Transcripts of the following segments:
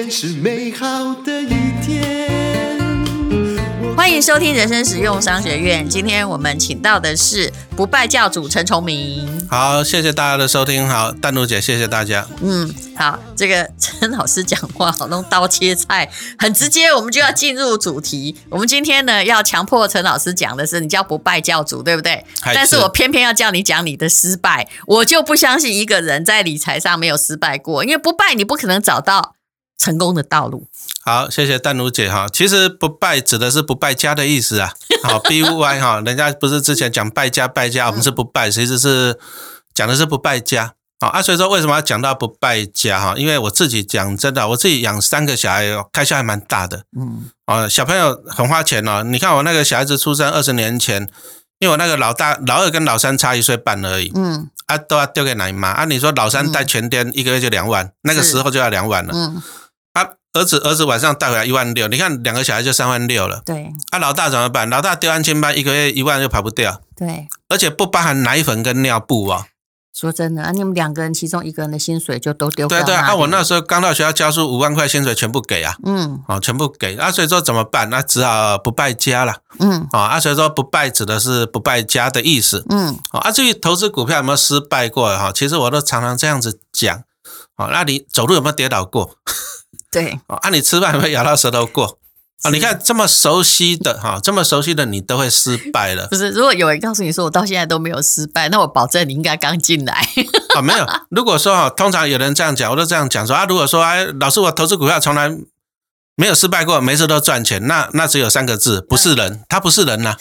天是美好的一天。欢迎收听人生实用商学院。今天我们请到的是不败教主陈崇明。好，谢谢大家的收听。好，淡如姐，谢谢大家。嗯，好，这个陈老师讲话好像刀切菜，很直接。我们就要进入主题。我们今天呢，要强迫陈老师讲的是，你叫不败教主，对不对？但是我偏偏要叫你讲你的失败。我就不相信一个人在理财上没有失败过，因为不败，你不可能找到成功的道路。好，谢谢淡如姐哈。其实不败指的是不败家的意思啊。好，B U Y 哈，人家不是之前讲败家败家，我们是不败，其实是讲的是不败家。好啊，所以说为什么要讲到不败家哈？因为我自己讲真的，我自己养三个小孩，开销还蛮大的。嗯，啊，小朋友很花钱哦。你看我那个小孩子出生二十年前，因为我那个老大、老二跟老三差一岁半而已。嗯，啊，都要丢给奶妈啊。你说老三带全天一个月就两万，那个时候就要两万了。嗯。儿子儿子晚上带回来一万六，你看两个小孩就三万六了。对，啊，老大怎么办？老大丢安亲班，一个月一万又跑不掉。对，而且不包含奶粉跟尿布哦。说真的啊，你们两个人其中一个人的薪水就都丢。对对啊，我那时候刚到学校教书，五万块薪水全部给啊。嗯，啊，全部给啊，所以说怎么办？那只好不败家了。嗯，啊，所以说不败指的是不败家的意思。嗯，啊，至于投资股票有没有失败过哈？其实我都常常这样子讲。啊，那你走路有没有跌倒过？对，啊，你吃饭有没有咬到舌头过？啊，你看这么熟悉的哈，这么熟悉的你都会失败了。不是，如果有人告诉你说我到现在都没有失败，那我保证你应该刚进来。啊，没有。如果说哈，通常有人这样讲，我都这样讲说啊，如果说哎，老师我投资股票从来没有失败过，每次都赚钱，那那只有三个字，不是人，他不是人呐。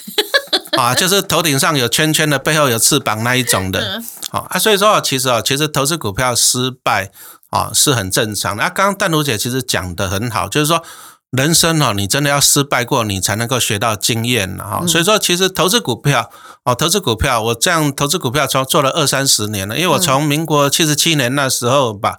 啊，就是头顶上有圈圈的，背后有翅膀那一种的。好啊，所以说其实啊，其实投资股票失败。啊，是很正常的。啊，刚刚淡如姐其实讲得很好，就是说人生哦，你真的要失败过，你才能够学到经验哈。所以说，其实投资股票哦，投资股票，我这样投资股票从做了二三十年了，因为我从民国七十七年那时候吧，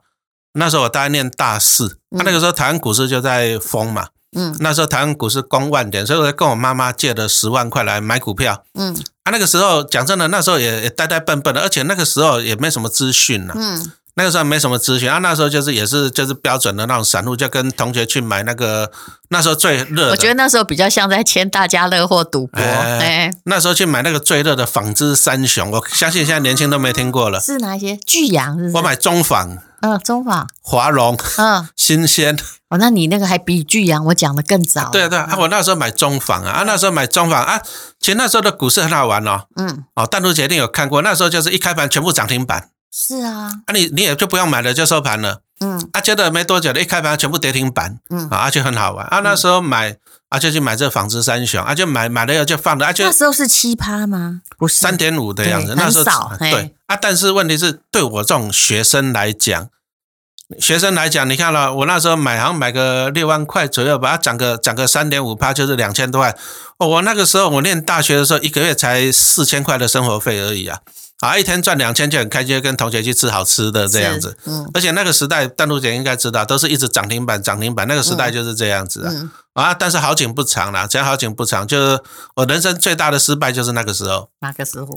那时候我大概念大四，那那个时候台湾股市就在疯嘛，嗯，那时候台湾股市攻万点，所以我跟我妈妈借了十万块来买股票，嗯，啊，那个时候讲真的，那时候也也呆呆笨笨的，而且那个时候也没什么资讯呐，嗯。那个时候没什么资讯啊，那时候就是也是就是标准的那种散户，就跟同学去买那个那时候最热。我觉得那时候比较像在签大家乐或赌博。哎，哎那时候去买那个最热的纺织三雄，我相信现在年轻都没听过了。是哪一些？巨阳是是？我买中纺。嗯，中纺。华荣。嗯。新鲜。哦，那你那个还比巨阳我讲的更早。对啊对啊，我那时候买中纺啊，啊那时候买中纺啊，其实那时候的股市很好玩哦。嗯。哦，淡如姐一定有看过，那时候就是一开盘全部涨停板。是啊，啊你你也就不用买了，就收盘了。嗯，啊接着没多久的一开盘全部跌停板。嗯，啊就很好玩。啊那时候买啊就去买这纺织三雄，啊就买买了以后就放着。啊就那时候是七趴吗？不是三点五的样子。那时候少对啊，但是问题是对我这种学生来讲，学生来讲，你看了我那时候买好像买个六万块左右吧，涨个涨个三点五趴就是两千多块。哦，我那个时候我念大学的时候，一个月才四千块的生活费而已啊。啊，一天赚两千就很开心，跟同学去吃好吃的这样子。嗯，而且那个时代，淡如姐应该知道，都是一直涨停板，涨停板。那个时代就是这样子啊。嗯、啊，但是好景不长啦，讲好景不长，就是我人生最大的失败就是那个时候。哪个时候？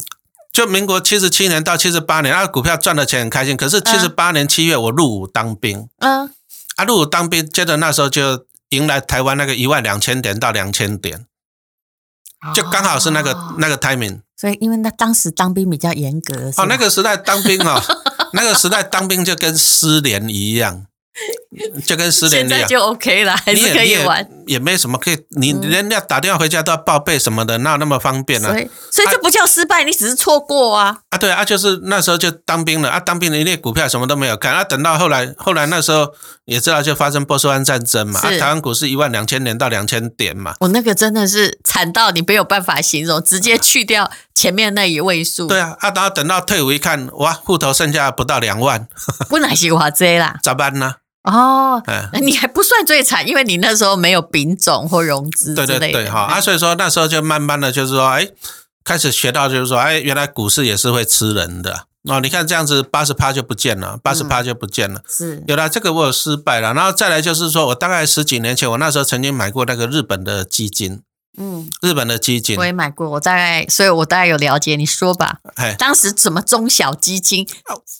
就民国七十七年到七十八年，那啊，股票赚的钱很开心。可是七十八年七月我入伍当兵。嗯。啊，入伍当兵，接着那时候就迎来台湾那个一万两千点到两千点，就刚好是那个、哦、那个 timing。所以，因为那当时当兵比较严格。哦，那个时代当兵哦，那个时代当兵就跟失联一样。就跟失联一样，现在就 OK 了，还是可以玩，也，也没什么可以，你人家打电话回家都要报备什么的，哪有那么方便呢？所以，所以这不叫失败，啊、你只是错过啊。啊，对啊，就是那时候就当兵了啊，当兵的那股票什么都没有看啊，等到后来，后来那时候也知道就发生波斯湾战争嘛，啊，台湾股市一万两千点到两千点嘛，我那个真的是惨到你没有办法形容，直接去掉前面那一位数。对啊，啊，然后等到退伍一看，哇，户头剩下不到两万，不能是话这啦，咋办呢？哦，那你还不算最惨，因为你那时候没有丙种或融资。对对对，哈啊，所以说那时候就慢慢的就是说，哎，开始学到就是说，哎，原来股市也是会吃人的哦。你看这样子，八十趴就不见了，八十趴就不见了。是，有了这个我有失败了，然后再来就是说我大概十几年前，我那时候曾经买过那个日本的基金。嗯，日本的基金我也买过，我大概，所以我大概有了解。你说吧，哎，当时什么中小基金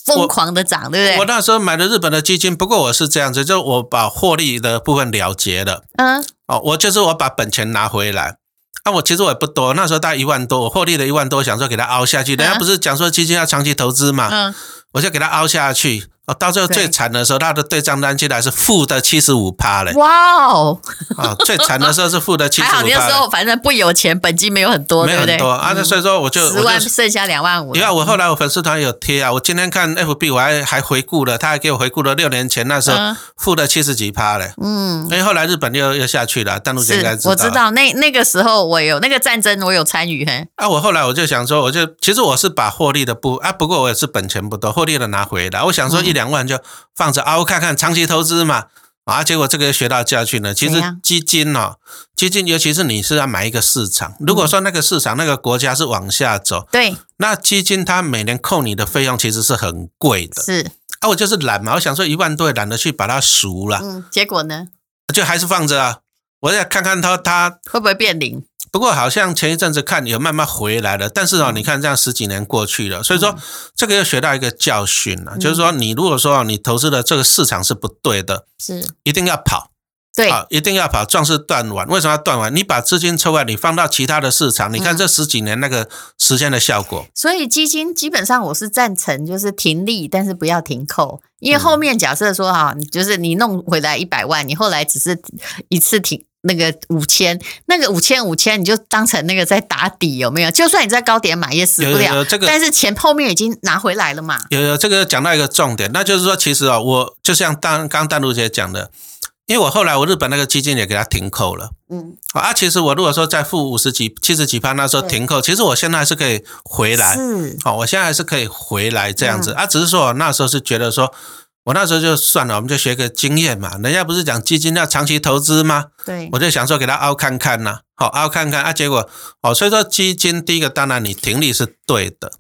疯狂的涨，对不对？我那时候买的日本的基金，不过我是这样子，就我把获利的部分了结了。嗯，哦，我就是我把本钱拿回来。啊，我其实我也不多，那时候大概一万多，我获利了一万多，想说给它凹下去。人家不是讲说基金要长期投资嘛，嗯，我就给它凹下去。哦，到最后最惨的时候，他的对账单竟然是负的七十五趴嘞！哇哦！啊，最惨的时候是负的七十五趴。还好那时候反正不有钱，本金没有很多，没有很多啊。那所以说我就十万剩下两万五。因为我后来我粉丝团有贴啊，我今天看 FB 我还还回顾了，他还给我回顾了六年前那时候负的七十几趴嘞。嗯，因为后来日本又又下去了，大陆应该知道。我知道那那个时候我有那个战争，我有参与嘿。啊，我后来我就想说，我就其实我是把获利的不啊，不过我也是本钱不多，获利的拿回来。我想说一两万就。放着啊，我看看长期投资嘛，啊，结果这个学到教训了。其实基金哦，基金尤其是你是要买一个市场，如果说那个市场那个国家是往下走，对，那基金它每年扣你的费用其实是很贵的。是啊，我就是懒嘛，我想说一万多也懒得去把它赎了。嗯，结果呢？就还是放着啊，我要看看它它会不会变零。不过好像前一阵子看有慢慢回来了，但是哦，你看这样十几年过去了，所以说这个又学到一个教训了，就是说你如果说你投资的这个市场是不对的，是一定要跑，对啊，一定要跑，壮士断腕。为什么要断腕？你把资金抽来，你放到其他的市场，你看这十几年那个时间的效果。所以基金基本上我是赞成，就是停利，但是不要停扣，因为后面假设说哈，就是你弄回来一百万，你后来只是一次停。那个五千，那个五千五千，你就当成那个在打底，有没有？就算你在高点买也死不了。有有这个，但是钱后面已经拿回来了嘛。有有这个讲到一个重点，那就是说，其实啊，我就像当刚淡如姐讲的，因为我后来我日本那个基金也给它停扣了。嗯。啊，其实我如果说在负五十几、七十几趴那时候停扣，其实我现在还是可以回来。是。好，我现在还是可以回来这样子啊，只是说那时候是觉得说。我那时候就算了，我们就学个经验嘛。人家不是讲基金要长期投资吗？对，我就想说给他凹看看呐，好凹看看啊。结果哦，所以说基金第一个当然你停利是对的，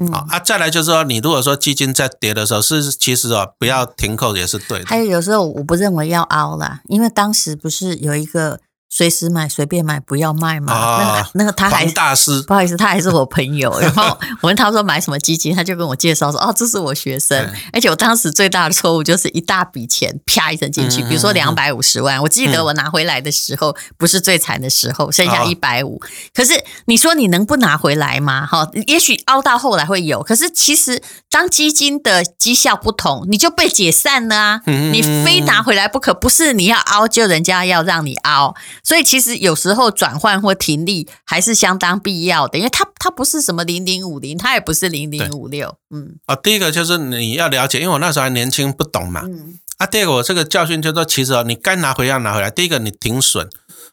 嗯啊，再来就是说你如果说基金在跌的时候是其实哦不要停扣也是对的。还有有时候我不认为要凹啦，因为当时不是有一个。随时买，随便买，不要卖嘛。啊、那个那个他还大师，不好意思，他还是我朋友。然后我问他说买什么基金，他就跟我介绍说哦，这是我学生。嗯、而且我当时最大的错误就是一大笔钱啪一声进去，嗯、比如说两百五十万。嗯、我记得我拿回来的时候不是最惨的时候，剩下一百五。可是你说你能不拿回来吗？哈，也许凹到后来会有。可是其实当基金的绩效不同，你就被解散了啊。你非拿回来不可，不是你要凹就人家要让你凹。所以其实有时候转换或停利还是相当必要的，因为它它不是什么零零五零，它也不是零零五六，嗯。啊，第一个就是你要了解，因为我那时候还年轻不懂嘛。嗯。啊，第二个我这个教训就是说，其实哦，你该拿回要拿回来。第一个你停损，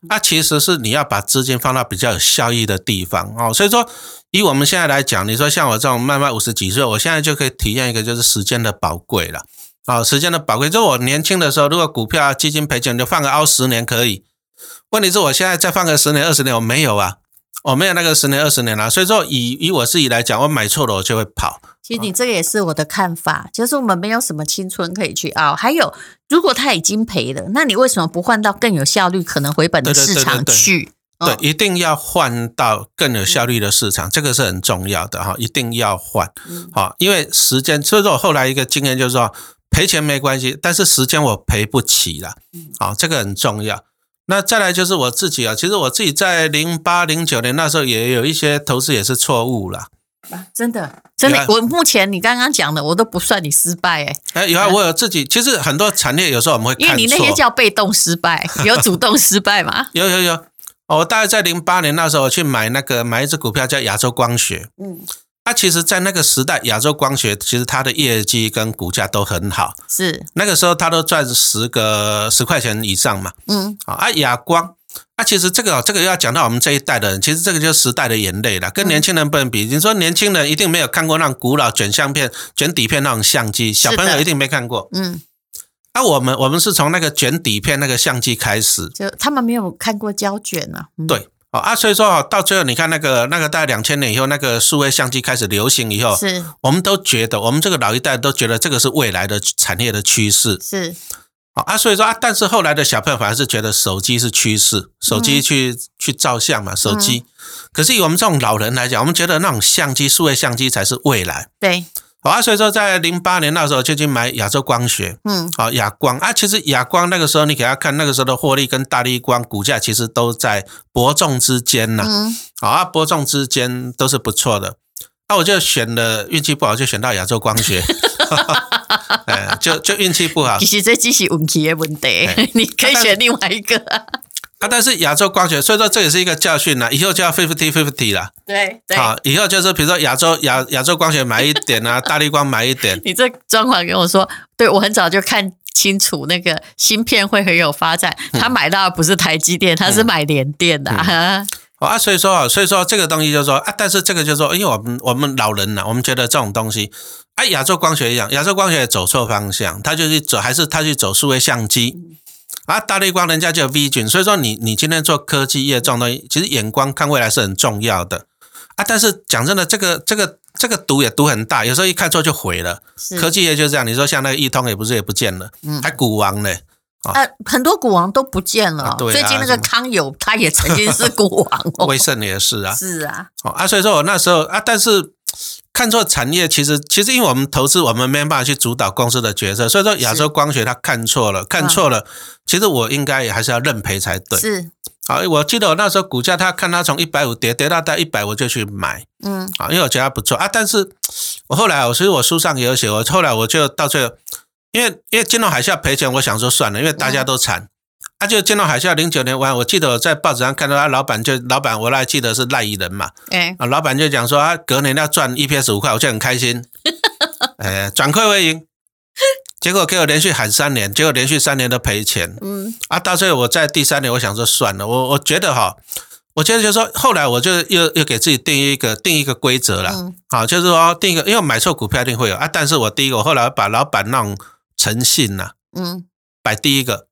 啊，其实是你要把资金放到比较有效益的地方哦。所以说，以我们现在来讲，你说像我这种慢慢五十几岁，我现在就可以体验一个就是时间的宝贵了。啊，时间的宝贵，就我年轻的时候，如果股票基金赔钱，就放个凹十年可以。问题是我现在再放个十年二十年，我没有啊，我没有那个十年二十年了，啊，所以说以以我自己来讲，我买错了我就会跑。其实你这个也是我的看法，就是我们没有什么青春可以去熬。还有，如果他已经赔了，那你为什么不换到更有效率、可能回本的市场去？对，一定要换到更有效率的市场，这个是很重要的哈，一定要换。好，因为时间，所以说我后来一个经验就是说，赔钱没关系，但是时间我赔不起了。好，这个很重要。那再来就是我自己啊，其实我自己在零八零九年那时候也有一些投资也是错误了啊，真的真的，我目前你刚刚讲的我都不算你失败哎，哎有啊，我有自己，其实很多产业有时候我们会看，因为你那些叫被动失败，有主动失败吗？有有有，我大概在零八年那时候我去买那个买一只股票叫亚洲光学，嗯。它其实，在那个时代，亚洲光学其实它的业绩跟股价都很好，是。那个时候它都赚十个十块钱以上嘛，嗯，啊亚光，啊其实这个这个要讲到我们这一代的人，其实这个就是时代的眼泪了，跟年轻人不能比。你说年轻人一定没有看过那种古老卷相片、卷底片那种相机，小朋友一定没看过，嗯，啊我们我们是从那个卷底片那个相机开始，就他们没有看过胶卷啊，对。哦啊，所以说哦，到最后你看那个那个大概两千年以后，那个数位相机开始流行以后，是，我们都觉得我们这个老一代都觉得这个是未来的产业的趋势，是。啊，所以说啊，但是后来的小朋友反而是觉得手机是趋势，手机去、嗯、去照相嘛，手机。嗯、可是以我们这种老人来讲，我们觉得那种相机，数位相机才是未来。对。好啊，所以说在零八年那时候就去买亚洲光学，嗯，好亚光啊，其实亚光那个时候你给他看，那个时候的获利跟大力光股价其实都在伯仲之间呐，嗯，好啊，伯仲之间都是不错的。那我就选了，运气不好就选到亚洲光学，哎，就就运气不好。其实这只是运气的问题，你可以选另外一个。啊，但是亚洲光学，所以说这也是一个教训啦，以后就要 fifty fifty 了。对对，好，以后就是比如说亚洲亚亚洲光学买一点啊，大力光买一点。你这专访跟我说，对我很早就看清楚那个芯片会很有发展。他买到的不是台积电，他是买联电的。啊，所以说啊，所以说这个东西就是说啊，但是这个就是说，因为我们我们老人呐，我们觉得这种东西，啊，亚洲光学一样，亚洲光学走错方向，他就去走，还是他去走数位相机。啊，大绿光人家就有 Vision，所以说你你今天做科技业这种东西，其实眼光看未来是很重要的啊。但是讲真的，这个这个这个毒也毒很大，有时候一看错就毁了。科技业就是这样，你说像那个易通也不是也不见了，嗯，还股王呢。啊，很多股王都不见了。对，最近那个康友他也曾经是股王，威盛也是啊。是啊。哦啊，所以说我那时候啊，但是。看错产业，其实其实因为我们投资，我们没办法去主导公司的决策，所以说亚洲光学他看错了，看错了。其实我应该也还是要认赔才对。是，好，我记得我那时候股价，他看他从一百五跌跌到到一百，我就去买。嗯，啊，因为我觉得不错啊。但是我后来，我其实我书上也有写，我后来我就到最后，因为因为金融海啸赔钱，我想说算了，因为大家都惨。他、啊、就见到海啸零九年完，我记得我在报纸上看到他老板就老板，我还记得是赖以人嘛，哎，啊，老板就讲说他隔年要赚 EPS 五块，我就很开心，哎，转亏为盈，结果给我连续喊三年，结果连续三年都赔钱，嗯，啊，到最后我在第三年，我想说算了，我我觉得哈，我觉得就是说后来我就又又给自己定一个定一个规则了，嗯，好，就是说定一个，因为买错股票一定会有。啊，但是我第一个我后来把老板那种诚信呐，嗯，摆第一个。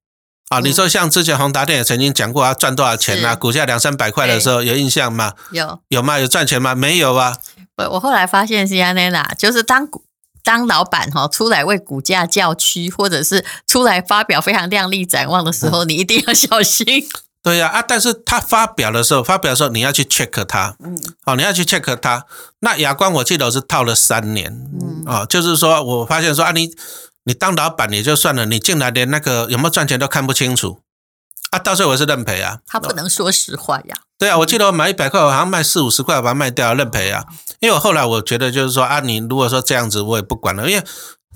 啊，你说像之前宏达电也曾经讲过啊，赚多少钱啊？股价两三百块的时候有印象吗？有有吗？有赚钱吗？没有啊。我我后来发现是这样啦，就是当股当老板哈出来为股价叫屈，或者是出来发表非常亮丽展望的时候，嗯、你一定要小心。对呀啊，啊！但是他发表的时候，发表的时候你要去 check 他，嗯，哦，你要去 check 他。那亚光我记得我是套了三年，嗯，哦，就是说我发现说啊你。你当老板也就算了，你进来连那个有没有赚钱都看不清楚啊！到时候我是认赔啊。他不能说实话呀。对啊，我记得我买一百块，我好像卖四五十块，我把它卖掉认赔啊。因为我后来我觉得就是说啊，你如果说这样子，我也不管了，因为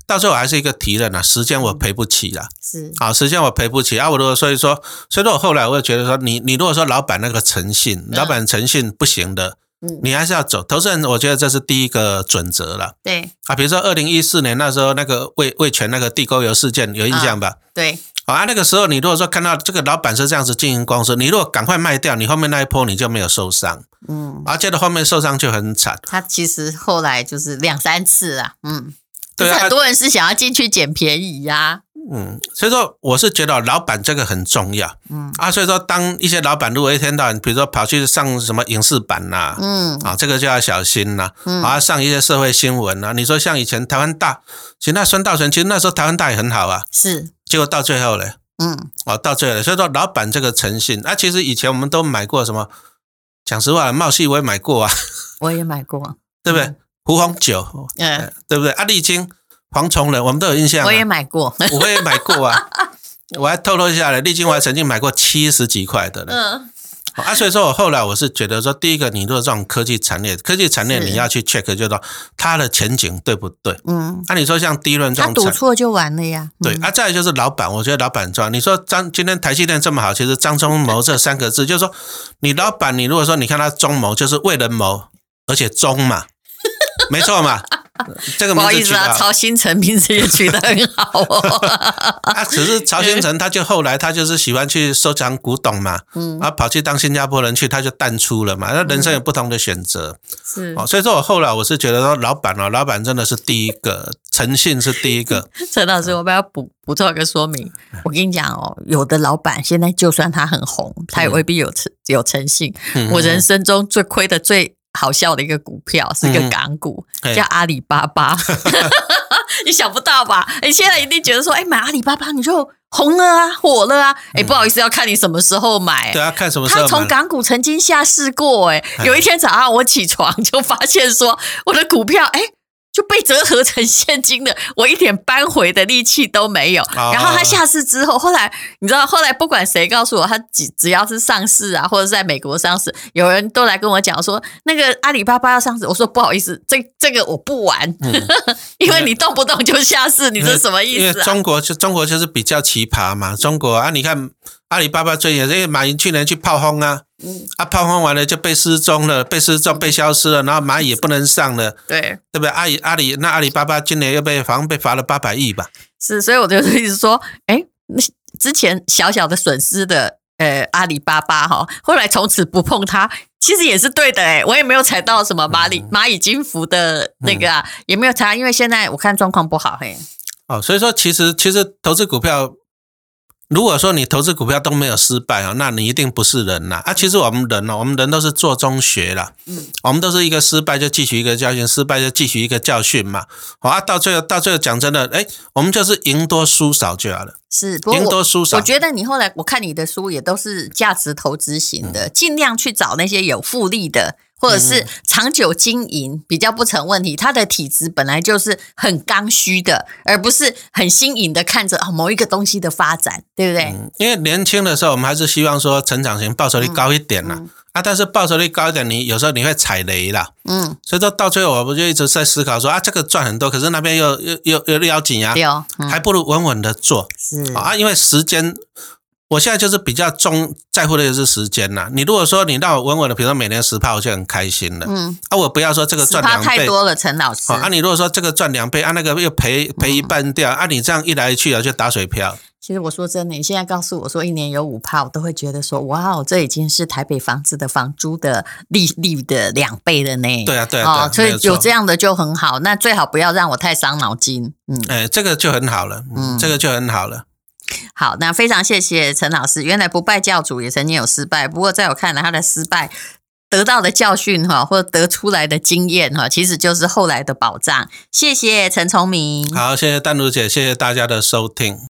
到时候我还是一个提认啊，时间我赔不起啦。是啊，时间我赔不起啊。我如果所以说，所以说我后来我就觉得说，你你如果说老板那个诚信，老板诚信不行的。你还是要走，投资人，我觉得这是第一个准则了。对啊，比如说二零一四年那时候那个味味全那个地沟油事件有印象吧？对，啊，那个时候你如果说看到这个老板是这样子经营公司，你如果赶快卖掉，你后面那一波你就没有受伤。嗯，而且的后面受伤就很惨。他其实后来就是两三次啊，嗯，对啊，很多人是想要进去捡便宜呀、啊。嗯，所以说我是觉得老板这个很重要，嗯。啊，所以说当一些老板如果一天到晚，比如说跑去上什么影视版呐、啊，嗯。啊，这个就要小心呐，嗯。啊，上一些社会新闻啊，你说像以前台湾大，其实那孙道存，其实那时候台湾大也很好啊，是，结果到最后嘞，嗯，哦，到最后了，所以说老板这个诚信，啊，其实以前我们都买过什么，讲实话，茂系我也买过啊，我也买过，对不对？胡红酒，嗯，对不对？啊，丽晶。黄崇仁，我们都有印象。我也买过，我也买过啊。我还透露一下嘞，丽晶我还曾经买过七十几块的呢。嗯。啊，所以说我后来我是觉得说，第一个，你如果这种科技产业，科技产业你要去 check，就是说它的前景对不对？嗯。那你说像第一轮这种，赌错就完了呀。对啊，再来就是老板，我觉得老板重要。你说张今天台积电这么好，其实张忠谋这三个字，就是说你老板，你如果说你看他忠谋，就是为人谋，而且忠嘛，没错嘛。这个不好意思啊，曹新成名字也取得很好哦。啊，只是曹新成他就后来他就是喜欢去收藏古董嘛，嗯，啊，跑去当新加坡人去，他就淡出了嘛。那人生有不同的选择，是哦。所以说我后来我是觉得说，老板哦，老板真的是第一个，诚信是第一个。陈老师，我们要补补充一个说明。我跟你讲哦，有的老板现在就算他很红，他也未必有诚有诚信。我人生中最亏的最。好笑的一个股票是一个港股，嗯、叫阿里巴巴，你想不到吧？你现在一定觉得说，哎，买阿里巴巴你就红了啊，火了啊！哎，不好意思，要看你什么时候买。对啊，看什么时候买。他从港股曾经下市过，哎，有一天早上我起床就发现说我的股票，哎。就被折合成现金的，我一点扳回的力气都没有。然后他下市之后，后来你知道，后来不管谁告诉我，他只只要是上市啊，或者在美国上市，有人都来跟我讲说，那个阿里巴巴要上市。我说不好意思，这 这个我不玩，嗯、因为你动不动就下市，你这什么意思、啊？因为中国就中国就是比较奇葩嘛，中国啊，你看。阿里巴巴最近，因为马云去年去炮轰啊，嗯，啊炮轰完了就被失踪了，被失踪被消失了，然后蚂蚁也不能上了，对，对不对？阿里阿里那阿里巴巴今年又被好像被罚了八百亿吧？是，所以我就一直说，哎，之前小小的损失的，呃，阿里巴巴哈，后来从此不碰它，其实也是对的，哎，我也没有踩到什么蚂蚁蚂蚁金服的那个啊，嗯、也没有踩，因为现在我看状况不好，嘿，哦，所以说其实其实投资股票。如果说你投资股票都没有失败啊，那你一定不是人呐啊！其实我们人呢，我们人都是做中学啦，嗯，我们都是一个失败就汲取一个教训，失败就汲取一个教训嘛。好啊，到最后到最后讲真的，哎，我们就是赢多输少就好了。是，赢多输少。我觉得你后来我看你的书也都是价值投资型的，尽量去找那些有复利的。或者是长久经营比较不成问题，他的体质本来就是很刚需的，而不是很新颖的看着某一个东西的发展，对不对？嗯，因为年轻的时候，我们还是希望说成长型报酬率高一点啦。嗯嗯、啊，但是报酬率高一点，你有时候你会踩雷啦。嗯，所以说到最后，我不就一直在思考说啊，这个赚很多，可是那边又又又又要紧呀，啊，嗯、还不如稳稳的做。是啊，因为时间。我现在就是比较重在乎的就是时间呐。你如果说你让我稳稳的，比如说每年十趴，我就很开心了。嗯，啊，我不要说这个赚两倍太多了，陈老师。啊，你如果说这个赚两倍，啊，那个又赔赔一半掉，啊，你这样一来一去啊，就打水漂。其实我说真的，你现在告诉我说一年有五趴，我都会觉得说，哇哦，这已经是台北房子的房租的利率的两倍了呢。对啊，对啊，所以有这样的就很好。那最好不要让我太伤脑筋。嗯，哎，这个就很好了。嗯，这个就很好了。好，那非常谢谢陈老师。原来不败教主也曾经有失败，不过在我看来，他的失败得到的教训哈，或者得出来的经验哈，其实就是后来的保障。谢谢陈聪明。好，谢谢丹如姐，谢谢大家的收听。